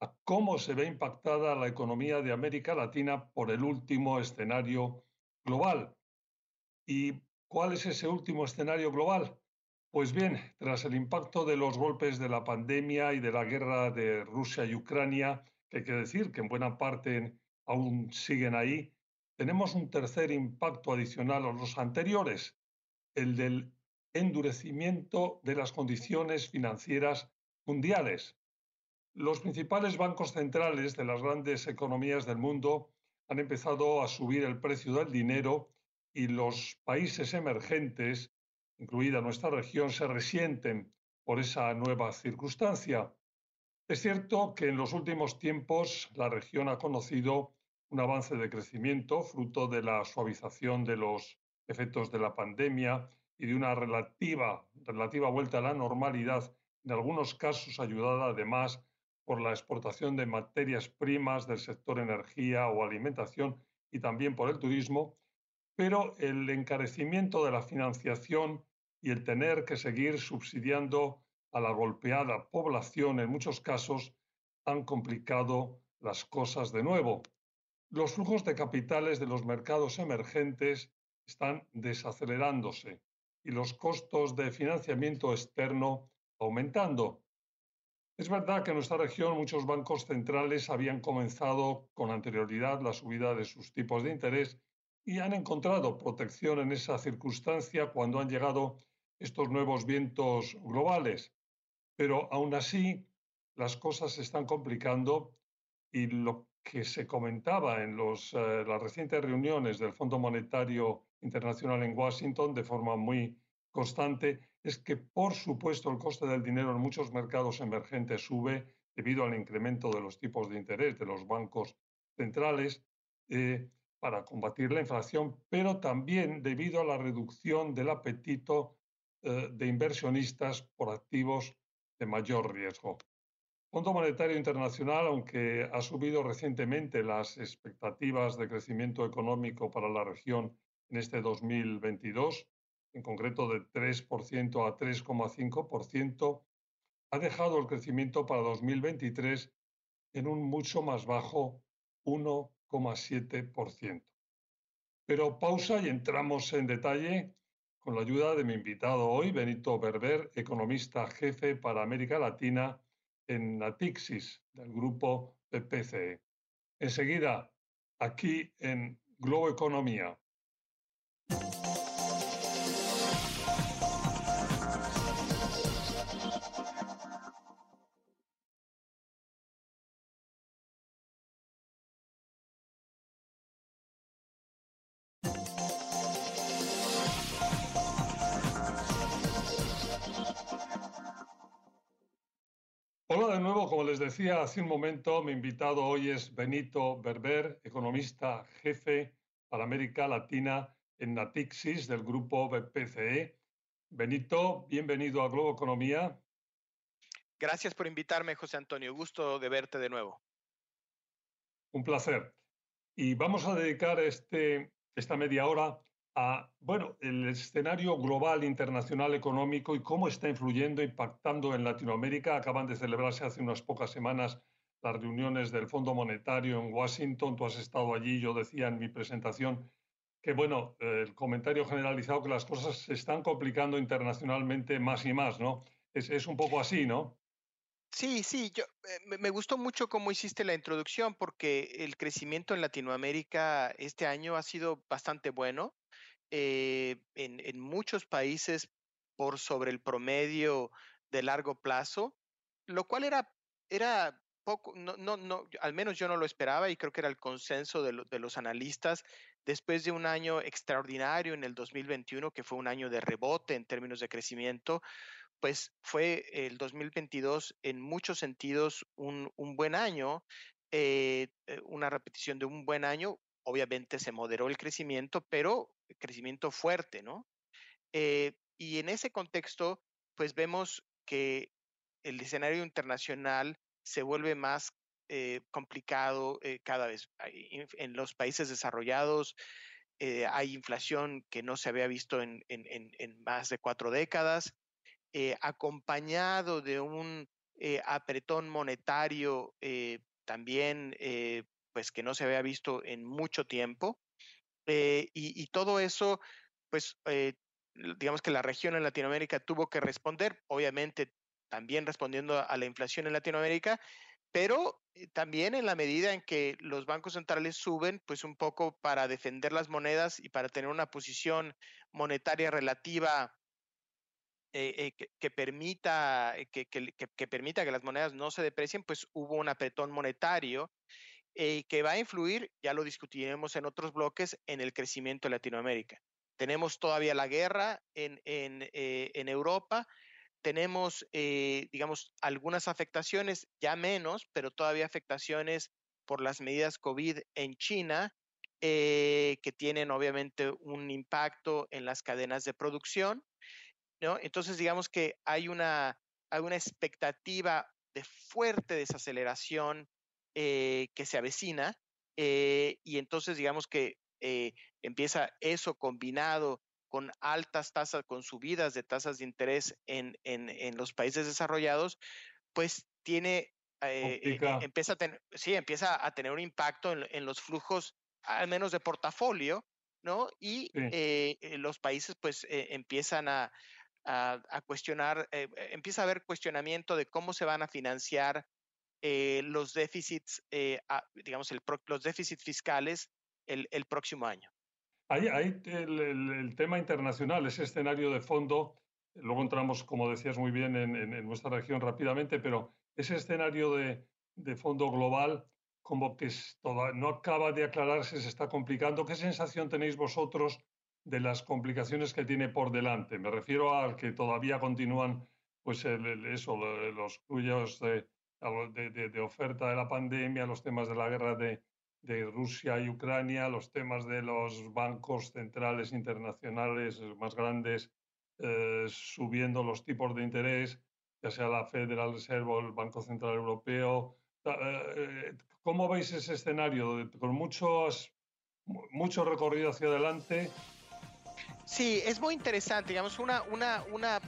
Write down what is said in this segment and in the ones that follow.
a cómo se ve impactada la economía de América Latina por el último escenario global. ¿Y cuál es ese último escenario global? Pues bien, tras el impacto de los golpes de la pandemia y de la guerra de Rusia y Ucrania, que hay que decir que en buena parte aún siguen ahí, tenemos un tercer impacto adicional a los anteriores, el del endurecimiento de las condiciones financieras mundiales. Los principales bancos centrales de las grandes economías del mundo han empezado a subir el precio del dinero y los países emergentes, incluida nuestra región, se resienten por esa nueva circunstancia. Es cierto que en los últimos tiempos la región ha conocido un avance de crecimiento fruto de la suavización de los efectos de la pandemia y de una relativa, relativa vuelta a la normalidad, en algunos casos ayudada además por la exportación de materias primas del sector energía o alimentación y también por el turismo, pero el encarecimiento de la financiación y el tener que seguir subsidiando a la golpeada población en muchos casos han complicado las cosas de nuevo. Los flujos de capitales de los mercados emergentes están desacelerándose y los costos de financiamiento externo aumentando. Es verdad que en nuestra región muchos bancos centrales habían comenzado con anterioridad la subida de sus tipos de interés y han encontrado protección en esa circunstancia cuando han llegado estos nuevos vientos globales. Pero aún así, las cosas se están complicando y lo que se comentaba en eh, las recientes reuniones del Fondo Monetario Internacional en Washington de forma muy constante es que, por supuesto, el coste del dinero en muchos mercados emergentes sube debido al incremento de los tipos de interés de los bancos centrales eh, para combatir la inflación, pero también debido a la reducción del apetito eh, de inversionistas por activos de mayor riesgo. Fondo Monetario Internacional, aunque ha subido recientemente las expectativas de crecimiento económico para la región en este 2022, en concreto de 3% a 3,5%, ha dejado el crecimiento para 2023 en un mucho más bajo 1,7%. Pero pausa y entramos en detalle con la ayuda de mi invitado hoy, Benito Berber, economista jefe para América Latina en Natixis, del grupo PPCE. Enseguida, aquí en Globo Economía. De nuevo, como les decía hace un momento, mi invitado hoy es Benito Berber, economista jefe para América Latina en Natixis del grupo BPCE. Benito, bienvenido a Globo Economía. Gracias por invitarme, José Antonio. Gusto de verte de nuevo. Un placer. Y vamos a dedicar este, esta media hora a bueno, el escenario global internacional económico y cómo está influyendo, impactando en Latinoamérica. Acaban de celebrarse hace unas pocas semanas las reuniones del Fondo Monetario en Washington. Tú has estado allí, yo decía en mi presentación que, bueno, el comentario generalizado que las cosas se están complicando internacionalmente más y más, ¿no? Es, un poco así, ¿no? Sí, sí, yo eh, me gustó mucho cómo hiciste la introducción porque el crecimiento en Latinoamérica este año ha sido bastante bueno. Eh, en, muchos países por sobre el promedio de largo plazo, lo cual era, era poco, no, no, no, al menos yo no lo esperaba y creo que era el consenso de, de los analistas después de un año extraordinario en el 2021, que fue un año de rebote en términos de crecimiento, pues fue el 2022 en muchos sentidos un, buen año, eh, eh, una repetición de un buen año. Obviamente se moderó el crecimiento, pero crecimiento fuerte, ¿no? y en ese contexto, pues vemos que el escenario internacional se vuelve más complicado cada vez. En los países desarrollados eh, hay inflación que no se había visto en, más de cuatro décadas, eh, acompañado de un eh, apretón monetario también, pues que no se había visto en mucho tiempo. Y, todo eso, pues digamos que la región en Latinoamérica tuvo que responder, obviamente también respondiendo a la inflación en Latinoamérica, pero eh, también en la medida en que los bancos centrales suben, pues un poco para defender las monedas y para tener una posición monetaria relativa eh, eh, que, permita, que, que, permita que las monedas no se deprecien, pues hubo un apretón monetario que va a influir, ya lo discutiremos en otros bloques, en el crecimiento de Latinoamérica. Tenemos todavía la guerra en, en, en Europa, tenemos, eh, digamos, algunas afectaciones, ya menos, pero todavía afectaciones por las medidas COVID en China, eh, que tienen obviamente un impacto en las cadenas de producción, ¿no? Entonces, digamos que hay una, hay una expectativa de fuerte desaceleración eh, que se avecina, y entonces, digamos que empieza eso combinado con altas tasas, con subidas de tasas de interés en, en, los países desarrollados, pues tiene, eh, eh, empieza, a tener, sí, empieza a tener un impacto en, los flujos, al menos de portafolio, ¿no? Y eh, los países pues empiezan a, a, cuestionar, empieza a haber cuestionamiento de cómo se van a financiar los déficits, digamos, el, los déficits fiscales el, el próximo año. Hay, el, tema internacional, ese escenario de fondo, luego entramos, como decías muy bien, en, nuestra región rápidamente, pero ese escenario de, fondo global como que no acaba de aclararse, se está complicando. ¿Qué sensación tenéis vosotros de las complicaciones que tiene por delante? Me refiero a que todavía continúan pues eso, los cuyos de, de, oferta de la pandemia, los temas de la guerra de, de Rusia y Ucrania, los temas de los bancos centrales internacionales más grandes eh, subiendo los tipos de interés, ya sea la Federal Reserve o el Banco Central Europeo. Eh, ¿Cómo veis ese escenario? Con muchos, mucho recorrido hacia adelante. Sí, es muy interesante. Digamos, una, una, una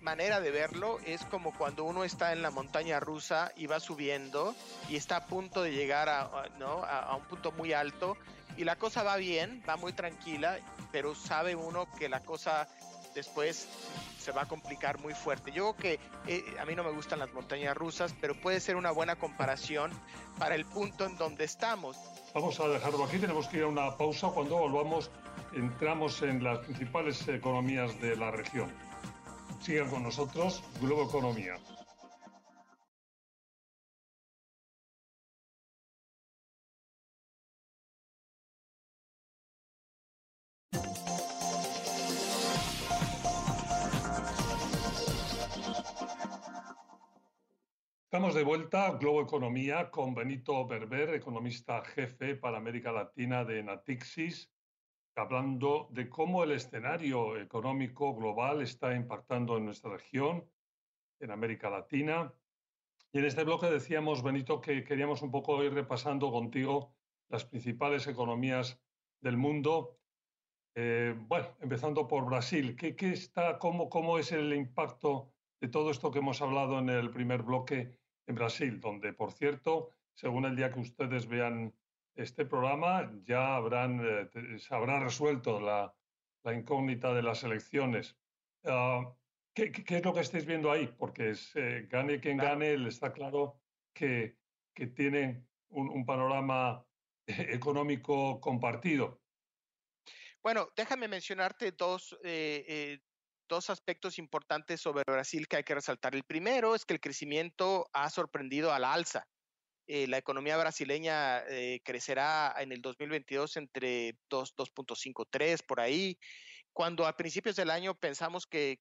manera de verlo es como cuando uno está en la montaña rusa y va subiendo y está a punto de llegar a, a, un punto muy alto y la cosa va bien, va muy tranquila, pero sabe uno que la cosa después se va a complicar muy fuerte. Yo creo que eh, a mí no me gustan las montañas rusas, pero puede ser una buena comparación para el punto en donde estamos. Vamos a dejarlo aquí, tenemos que ir a una pausa. Cuando volvamos, entramos en las principales economías de la región. Sigan con nosotros, Globo Economía. Estamos de vuelta, Globo Economía, con Benito Berber, economista jefe para América Latina de Natixis hablando de cómo el escenario económico global está impactando en nuestra región, en América Latina. Y en este bloque decíamos, Benito, que queríamos un poco ir repasando contigo las principales economías del mundo. Eh, bueno, empezando por Brasil, ¿qué, está, cómo, ¿cómo es el impacto de todo esto que hemos hablado en el primer bloque en Brasil? Donde, por cierto, según el día que ustedes vean este programa ya habrán, eh, se habrá resuelto la, incógnita de las elecciones. Ah, ¿qué, es lo que estáis viendo ahí? Porque es, eh, gane quien gane, le está claro que, que tiene un, panorama económico compartido. Bueno, déjame mencionarte dos, eh, dos aspectos importantes sobre Brasil que hay que resaltar. El primero es que el crecimiento ha sorprendido a la alza. Eh, la economía brasileña eh, crecerá en el 2022 entre 2, 2.53 por ahí, cuando a principios del año pensamos que,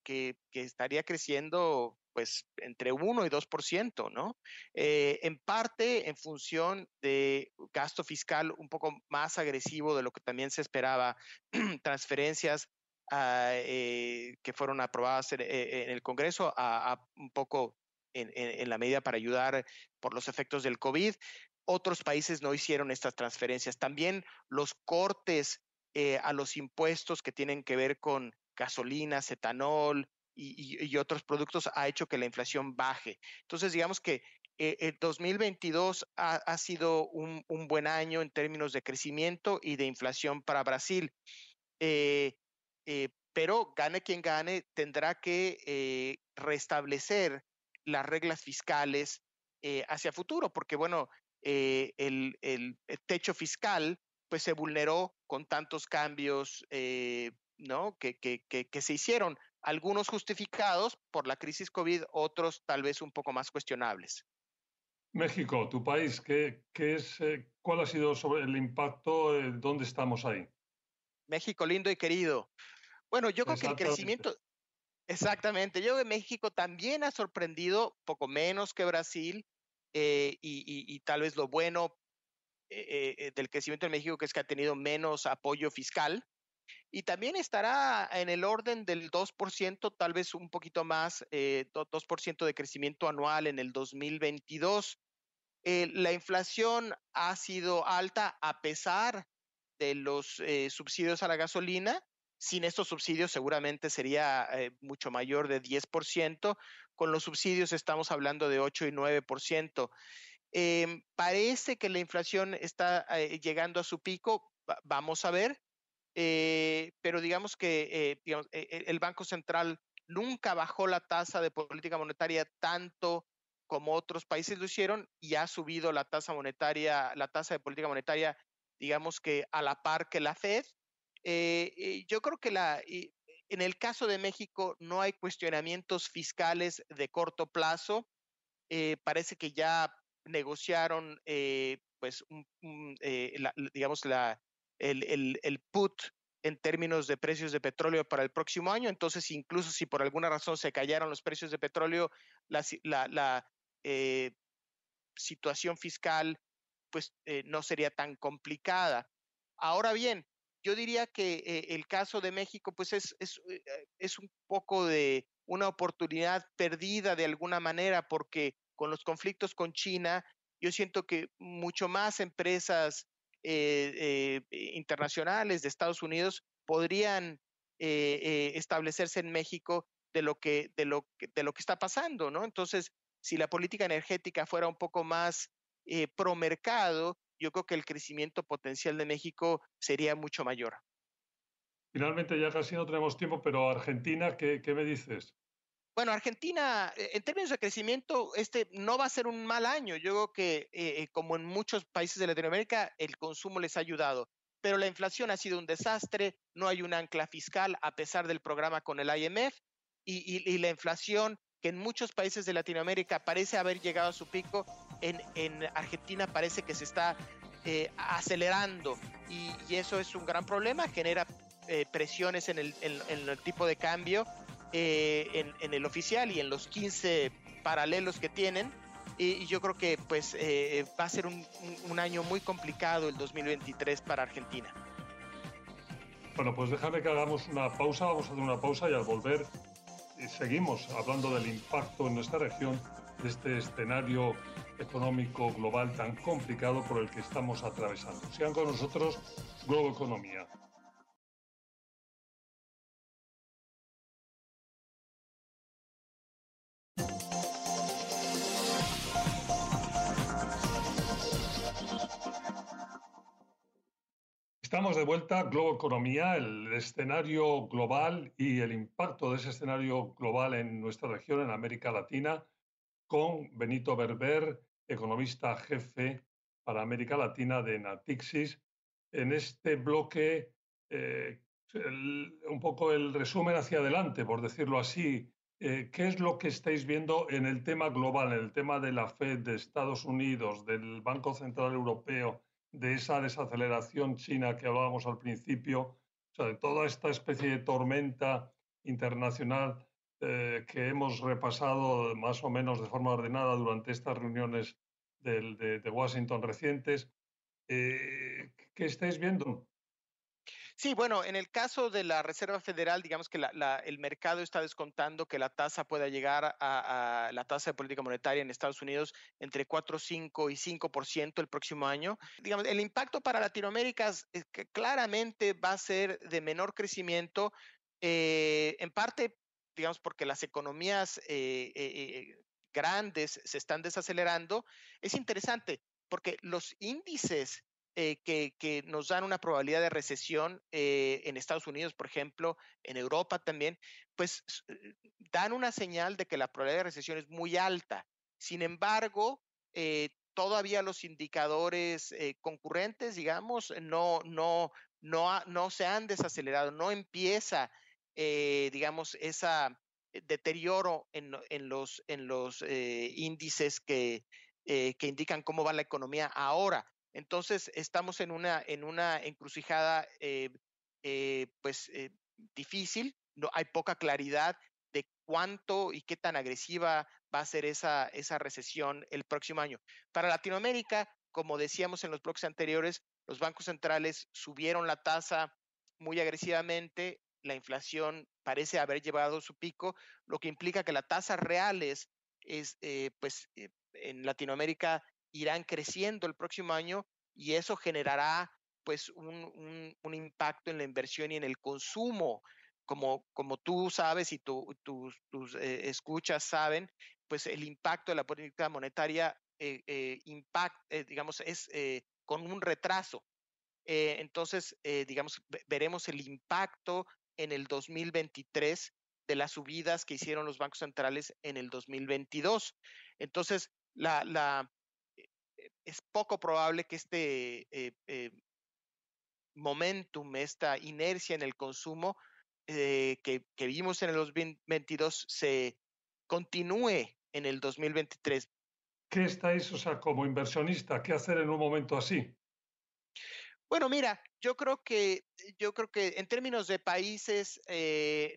estaría creciendo pues entre 1 y 2%, ¿no? Eh, en parte en función de gasto fiscal un poco más agresivo de lo que también se esperaba, transferencias ah, que fueron aprobadas en, el Congreso a, un poco en, en, la medida para ayudar por los efectos del COVID. Otros países no hicieron estas transferencias. También los cortes eh, a los impuestos que tienen que ver con gasolina, etanol y, otros productos ha hecho que la inflación baje. Entonces, digamos que eh, el 2022 ha, sido un, buen año en términos de crecimiento y de inflación para Brasil. Eh, pero gane quien gane, tendrá que restablecer las reglas fiscales hacia futuro, porque bueno, el, techo fiscal pues se vulneró con tantos cambios eh, ¿no? Que, que, que, se hicieron, algunos justificados por la crisis COVID, otros tal vez un poco más cuestionables. México, tu país, ¿qué, qué es, eh, ¿cuál ha sido sobre el impacto? Eh, ¿Dónde estamos ahí? México lindo y querido. Bueno, yo creo que el crecimiento, exactamente, yo creo que México también ha sorprendido poco menos que Brasil y, y, tal vez lo bueno eh, eh, del crecimiento en México, que es que ha tenido menos apoyo fiscal. Y también estará en el orden del 2%, tal vez un poquito más, eh, 2% de crecimiento anual en el 2022. Eh, la inflación ha sido alta a pesar de los subsidios a la gasolina. Sin estos subsidios seguramente sería mucho mayor de 10%. Con los subsidios estamos hablando de 8 y 9%. Em, parece que la inflación está eh, llegando a su pico, vamos a ver, eh, pero digamos que eh, e, el Banco Central nunca bajó la tasa de política monetaria tanto como otros países lo hicieron y ha subido la tasa monetaria, la tasa de política monetaria, digamos que a la par que la Fed. Yo creo que la, en el caso de México no hay cuestionamientos fiscales de corto plazo. parece que ya negociaron, eh, pues, eh, digamos, el, put en términos de precios de petróleo para el próximo año. Entonces, incluso si por alguna razón se callaron los precios de petróleo, la, eh, situación fiscal pues no sería tan complicada. Ahora bien, yo diría que el caso de México pues es, es, es un poco de una oportunidad perdida de alguna manera porque con los conflictos con China, yo siento que mucho más empresas eh, eh, internacionales de Estados Unidos podrían eh, establecerse en México de lo que de lo de lo que está pasando, ¿no? Entonces, si la política energética fuera un poco más pro mercado, yo creo que el crecimiento potencial de México sería mucho mayor. Finalmente, ya casi no tenemos tiempo, pero Argentina, ¿qué, qué me dices? Bueno, Argentina, eh, en términos de crecimiento, este no va a ser un mal año. Yo creo que, eh, eh, como en muchos países de Latinoamérica, el consumo les ha ayudado. Pero la inflación ha sido un desastre, no hay un ancla fiscal a pesar del programa con el IMF y, la inflación que en muchos países de Latinoamérica parece haber llegado a su pico, en, Argentina parece que se está acelerando y, eso es un gran problema, genera presiones en el, en el tipo de cambio eh, en, el oficial y en los 15 paralelos que tienen. Y, yo creo que pues eh, va a ser un, año muy complicado el 2023 para Argentina. Bueno, pues déjame que hagamos una pausa, vamos a hacer una pausa y al volver eh, seguimos hablando del impacto en nuestra región de este escenario económico global tan complicado por el que estamos atravesando. Sigan con nosotros Globo Economía. Estamos de vuelta, Globo Economía, el escenario global y el impacto de ese escenario global en nuestra región, en América Latina, con Benito Berber, economista jefe para América Latina de Natixis. En este bloque, eh, un poco el resumen hacia adelante, por decirlo así. Eh, ¿Qué es lo que estáis viendo en el tema global, en el tema de la Fed de Estados Unidos, del Banco Central Europeo? de esa desaceleración china que hablábamos al principio. O sea, de toda esta especie de tormenta internacional eh, que hemos repasado más o menos de forma ordenada durante estas reuniones de, Washington recientes. Eh, ¿Qué estáis viendo? Sí, bueno, en el caso de la Reserva Federal, digamos que el mercado está descontando que la tasa pueda llegar a, la tasa de política monetaria en Estados Unidos entre 4,5 y 5% el próximo año. Digamos, el impacto para Latinoamérica claramente va a ser de menor crecimiento, eh, en parte, digamos, porque las economías eh, eh, grandes se están desacelerando. Es interesante porque los índices eh, que, nos dan una probabilidad de recesión eh, en Estados Unidos, por ejemplo, en Europa también, pues eh, dan una señal de que la probabilidad de recesión es muy alta. Sin embargo, todavía los indicadores concurrentes, digamos, no, no, no, no se han desacelerado, no empieza, digamos, ese deterioro en, los, en los índices que, que indican cómo va la economía ahora. Entonces, estamos en una, en una encrucijada, eh, eh, pues, eh, difícil, no, hay poca claridad de cuánto y qué tan agresiva va a ser esa, esa recesión el próximo año. Para Latinoamérica, como decíamos en los bloques anteriores, los bancos centrales subieron la tasa muy agresivamente, la inflación parece haber llevado su pico, lo que implica que las tasas reales es, pues, en Latinoamérica irán creciendo el próximo año y eso generará pues un, impacto en la inversión y en el consumo. Como, como tú sabes y tus eh, escuchas saben, pues el impacto de la política monetaria eh, eh, digamos, es con un retraso. entonces, digamos, veremos el impacto en el 2023 de las subidas que hicieron los bancos centrales en el 2022. Entonces, la, la, es poco probable que este eh, eh, momentum, esta inercia en el consumo eh, que, vimos en el 2022 se continúe en el 2023. ¿Qué estáis, o sea, como inversionista, qué hacer en un momento así? Bueno, mira, yo creo que, yo creo que en términos de países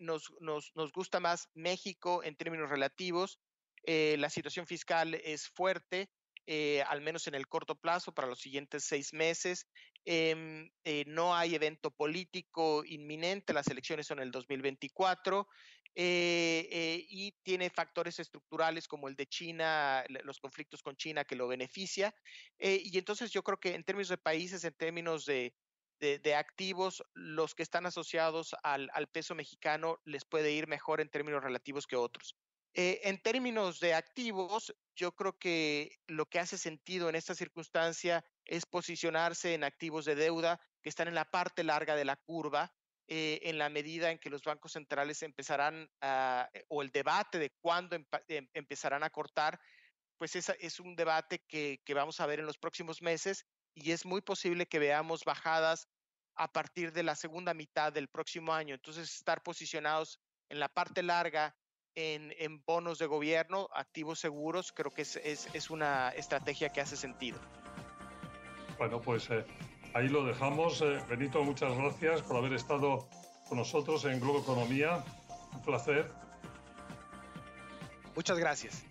nos, nos, nos, gusta más México en términos relativos. la situación fiscal es fuerte, eh, al menos en el corto plazo, para los siguientes seis meses. Em, eh, no hay evento político inminente, las elecciones son el 2024. Eh, y tiene factores estructurales como el de China, los conflictos con China que lo beneficia. y entonces yo creo que en términos de países, en términos de, de, activos, los que están asociados al, al, peso mexicano les puede ir mejor en términos relativos que otros. Eh, en términos de activos, yo creo que lo que hace sentido en esta circunstancia es posicionarse en activos de deuda que están en la parte larga de la curva, eh, en la medida en que los bancos centrales empezarán a, eh, o el debate de cuándo em, empezarán a cortar, pues es, es un debate que, que vamos a ver en los próximos meses y es muy posible que veamos bajadas a partir de la segunda mitad del próximo año. Entonces, estar posicionados en la parte larga en, bonos de gobierno, activos seguros, creo que es, una estrategia que hace sentido. Bueno, pues eh, ahí lo dejamos. Eh, Benito, muchas gracias por haber estado con nosotros en Globo Economía. Un placer. Muchas gracias.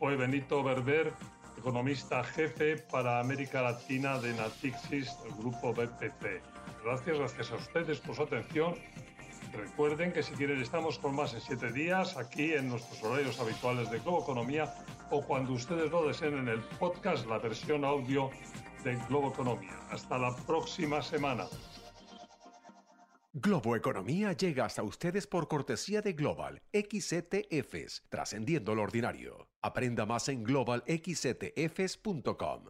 Hoy Benito Berber, economista jefe para América Latina de Natixis, el grupo BPC. Gracias, gracias a ustedes por su atención Recuerden que si quieren estamos con más en siete días aquí en nuestros horarios habituales de Globo Economía o cuando ustedes lo deseen en el podcast, la versión audio de Globo Economía. Hasta la próxima semana. Globo Economía llega hasta ustedes por cortesía de Global XTFs, trascendiendo lo ordinario. Aprenda más en globalxtfs.com.